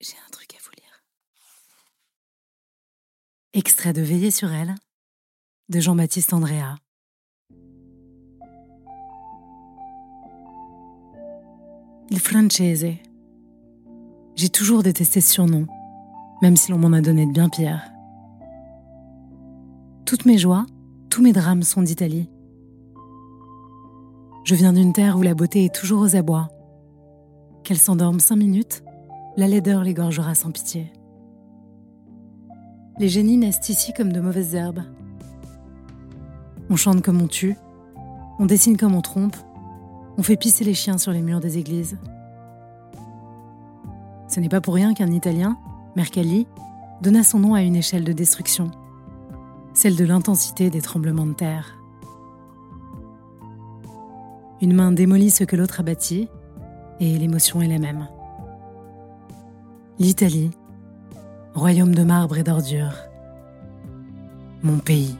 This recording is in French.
J'ai un truc à vous lire. Extrait de Veiller sur elle de Jean-Baptiste Andrea. Il francese. J'ai toujours détesté ce surnom, même si l'on m'en a donné de bien pire. Toutes mes joies, tous mes drames sont d'Italie. Je viens d'une terre où la beauté est toujours aux abois. Qu'elle s'endorme cinq minutes, la laideur l'égorgera sans pitié. Les génies naissent ici comme de mauvaises herbes. On chante comme on tue, on dessine comme on trompe, on fait pisser les chiens sur les murs des églises. Ce n'est pas pour rien qu'un Italien, Mercalli, donna son nom à une échelle de destruction, celle de l'intensité des tremblements de terre. Une main démolit ce que l'autre a bâti, et l'émotion est la même. L'Italie, royaume de marbre et d'ordures, mon pays.